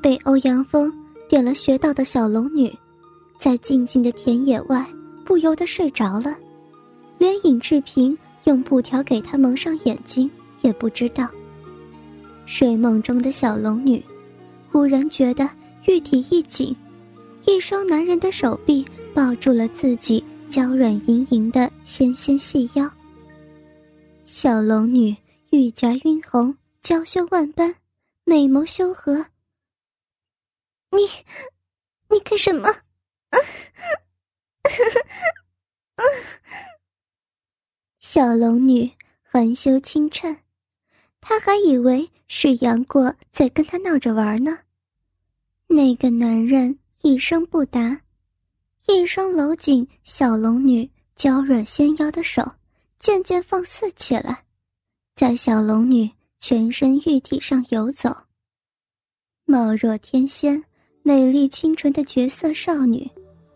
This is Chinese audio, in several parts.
被欧阳锋点了穴道的小龙女，在静静的田野外不由得睡着了，连尹志平用布条给她蒙上眼睛也不知道。睡梦中的小龙女，忽然觉得玉体一紧，一双男人的手臂抱住了自己娇软盈盈的纤纤细腰。小龙女玉颊晕红，娇羞万般，美眸修和。你，你干什么？小龙女含羞轻颤，她还以为是杨过在跟她闹着玩呢。那个男人一声不答，一双搂紧小龙女娇软纤腰的手渐渐放肆起来，在小龙女全身玉体上游走。貌若天仙。美丽清纯的绝色少女，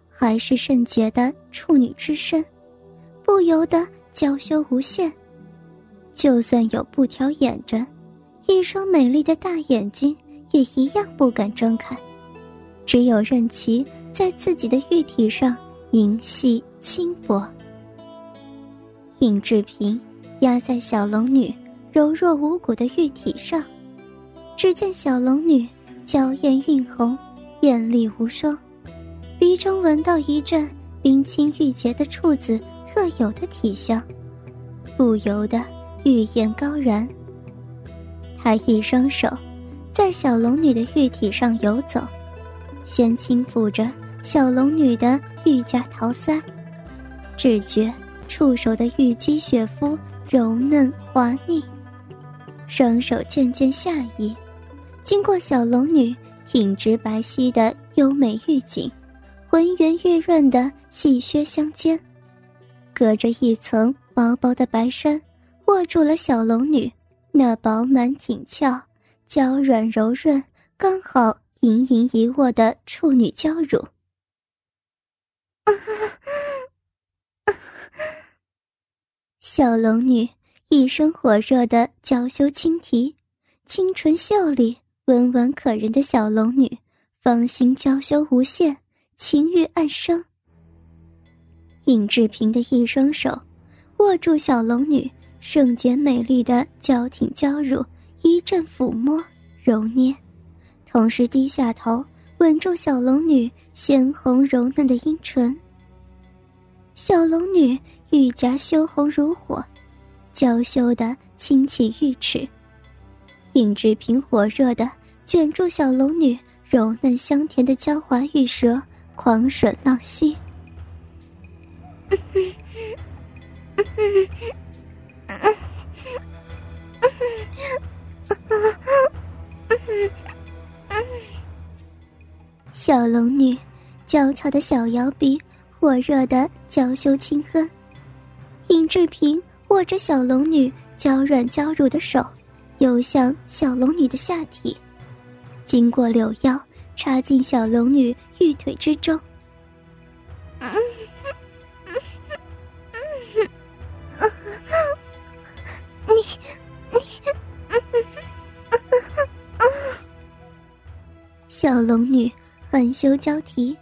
还是圣洁的处女之身，不由得娇羞无限。就算有布条掩着，一双美丽的大眼睛也一样不敢睁开，只有任其在自己的玉体上银细轻薄。尹志平压在小龙女柔弱无骨的玉体上，只见小龙女娇艳晕红。艳丽无双，鼻中闻到一阵冰清玉洁的处子特有的体香，不由得玉颜高燃。他一双手在小龙女的玉体上游走，先轻抚着小龙女的玉颊桃腮，只觉触手的玉肌雪肤柔嫩滑腻，双手渐渐下移，经过小龙女。挺直白皙的优美玉颈，浑圆玉润的细靴相间，隔着一层薄薄的白衫，握住了小龙女那饱满挺翘、娇软柔润、刚好盈盈一握的处女娇乳。小龙女一声火热的娇羞轻啼，清纯秀丽。温婉可人的小龙女，芳心娇羞无限，情欲暗生。尹志平的一双手握住小龙女圣洁美丽的娇挺娇乳，一阵抚摸揉捏，同时低下头吻住小龙女鲜红柔嫩的阴唇。小龙女玉颊羞红如火，娇羞的轻启玉齿。尹志平火热的卷住小龙女柔嫩香甜的娇滑玉舌，狂吮浪吸。小龙女娇俏的小摇鼻火热的娇羞轻哼，尹志平握着小龙女娇软娇乳的手。游向小龙女的下体，经过柳腰，插进小龙女玉腿之中。你你，小龙女含羞娇啼，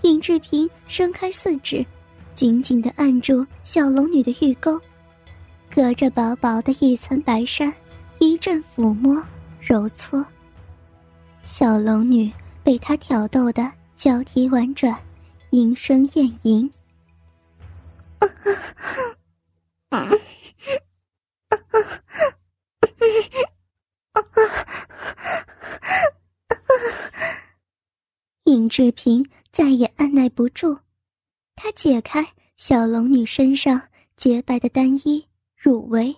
尹志平伸开四指，紧紧的按住小龙女的玉沟，隔着薄薄的一层白衫。一阵抚摸、揉搓，小龙女被他挑逗的脚蹄婉转，莺声燕吟。尹志平再也按耐不住，他解开小龙女身上洁白的单衣乳围。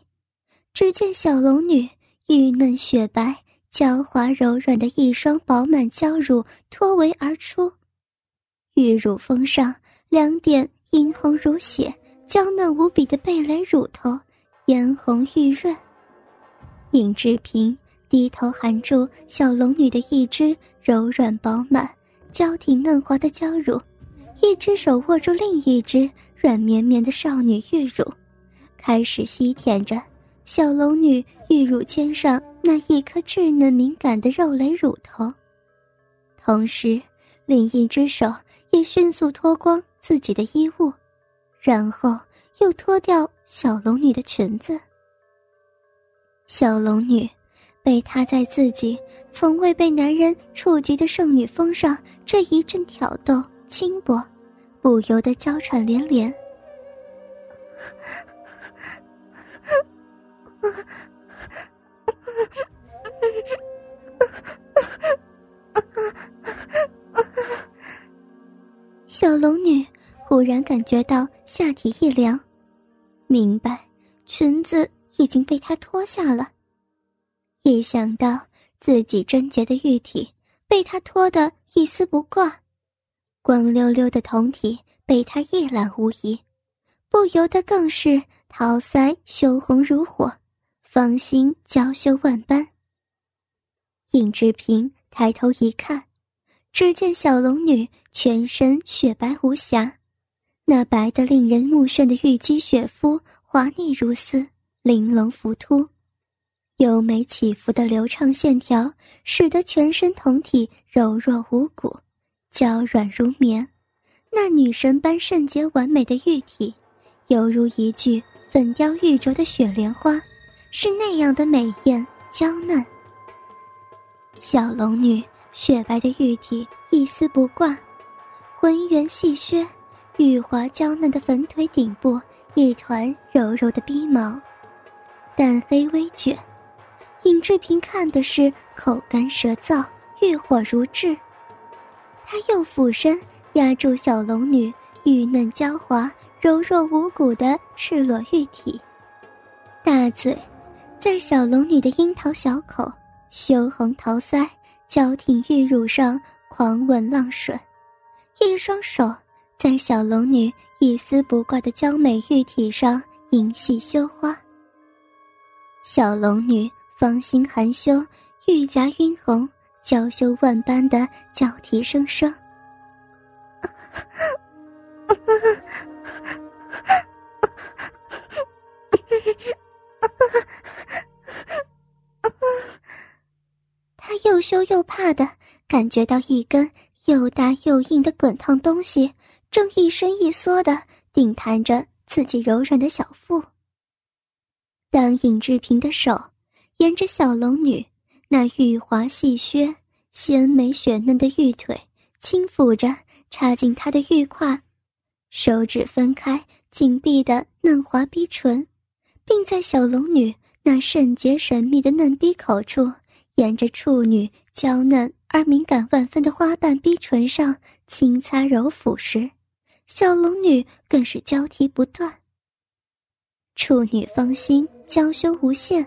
只见小龙女玉嫩雪白、娇滑柔软的一双饱满娇乳脱围而出，玉乳峰上两点殷红如血、娇嫩无比的蓓蕾乳头，嫣红玉润。尹志平低头含住小龙女的一只柔软饱满、娇挺嫩滑的娇乳，一只手握住另一只软绵绵的少女玉乳，开始吸舔着。小龙女玉乳尖上那一颗稚嫩敏感的肉蕾乳头，同时，另一只手也迅速脱光自己的衣物，然后又脱掉小龙女的裙子。小龙女被他在自己从未被男人触及的圣女峰上这一阵挑逗轻薄，不由得娇喘连连。小龙女忽然感觉到下体一凉，明白裙子已经被他脱下了。一想到自己贞洁的玉体被他脱得一丝不挂，光溜溜的酮体被他一览无遗，不由得更是桃腮羞红如火，芳心娇羞万般。尹志平抬头一看。只见小龙女全身雪白无瑕，那白得令人目眩的玉肌雪肤滑腻如丝，玲珑浮凸，优美起伏的流畅线条使得全身酮体柔弱无骨，娇软如棉。那女神般圣洁完美的玉体，犹如一具粉雕玉琢的雪莲花，是那样的美艳娇嫩。小龙女。雪白的玉体一丝不挂，浑圆细削，玉滑娇嫩的粉腿顶部一团柔柔的逼毛，淡黑微卷。尹志平看的是口干舌燥，欲火如炙。他又俯身压住小龙女玉嫩娇滑、柔弱无骨的赤裸玉体，大嘴在小龙女的樱桃小口、羞红桃腮。娇挺玉乳上狂吻浪吮，一双手在小龙女一丝不挂的娇美玉体上淫戏羞花。小龙女芳心含羞，玉颊晕红，娇羞万般的娇啼声声。羞又怕的感觉到一根又大又硬的滚烫东西正一伸一缩的顶弹着自己柔软的小腹。当尹志平的手沿着小龙女那玉滑细削、纤美雪嫩的玉腿轻抚着，插进她的玉胯，手指分开紧闭的嫩滑逼唇，并在小龙女那圣洁神秘的嫩逼口处。沿着处女娇嫩而敏感万分的花瓣逼唇上轻擦揉抚时，小龙女更是娇啼不断。处女芳心娇羞无限，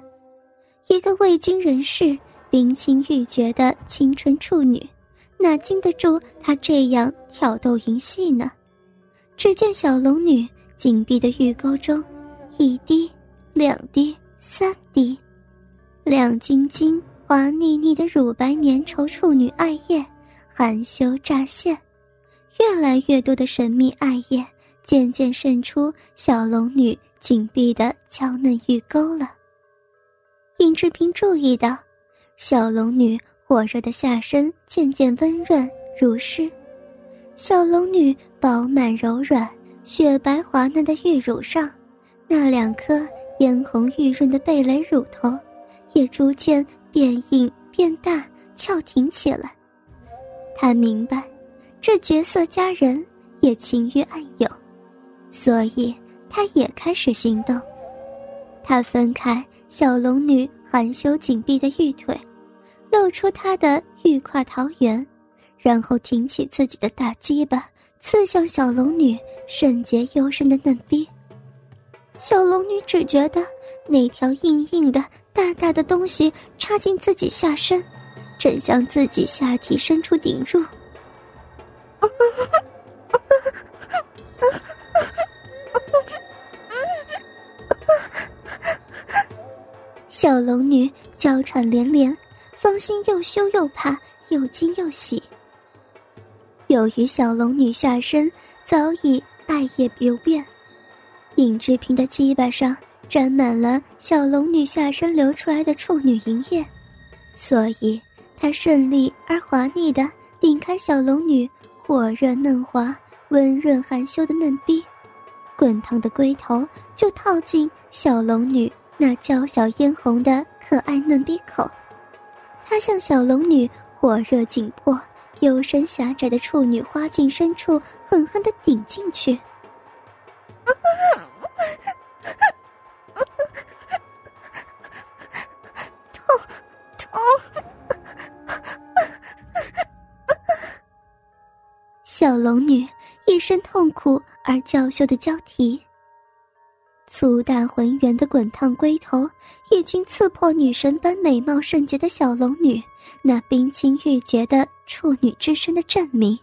一个未经人事、冰清玉洁的清纯处女，哪经得住他这样挑逗淫戏呢？只见小龙女紧闭的玉沟中，一滴、两滴、三滴，亮晶晶。滑腻腻的乳白粘稠处女爱液，含羞乍现，越来越多的神秘爱液渐渐渗出小龙女紧闭的娇嫩玉沟了。尹志平注意到，小龙女火热的下身渐渐温润如湿，小龙女饱满柔软、雪白滑嫩的玉乳上，那两颗嫣红玉润的蓓蕾乳头，也逐渐。变硬变大，翘挺起来。他明白，这绝色佳人也情欲暗涌，所以他也开始行动。他分开小龙女含羞紧闭的玉腿，露出她的玉胯桃源，然后挺起自己的大鸡巴，刺向小龙女圣洁幽深的嫩逼。小龙女只觉得那条硬硬的。大大的东西插进自己下身，正向自己下体深处顶入。小龙女娇喘连连，芳心又羞又怕，又惊又喜。由于小龙女下身早已艾叶流变，尹志平的鸡巴上。沾满了小龙女下身流出来的处女银液，所以她顺利而滑腻的顶开小龙女火热嫩滑、温润含羞的嫩逼，滚烫的龟头就套进小龙女那娇小嫣红的可爱嫩逼口。他向小龙女火热紧迫、幽深狭窄的处女花茎深处狠狠地顶进去。小龙女一声痛苦而娇羞的娇啼。粗大浑圆的滚烫龟头已经刺破女神般美貌圣洁的小龙女那冰清玉洁的处女之身的证明，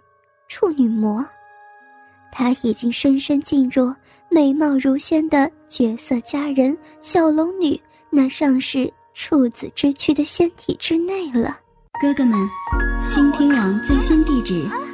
处女膜。她已经深深进入美貌如仙的绝色佳人小龙女那尚是处子之躯的仙体之内了。哥哥们，倾听网最新地址。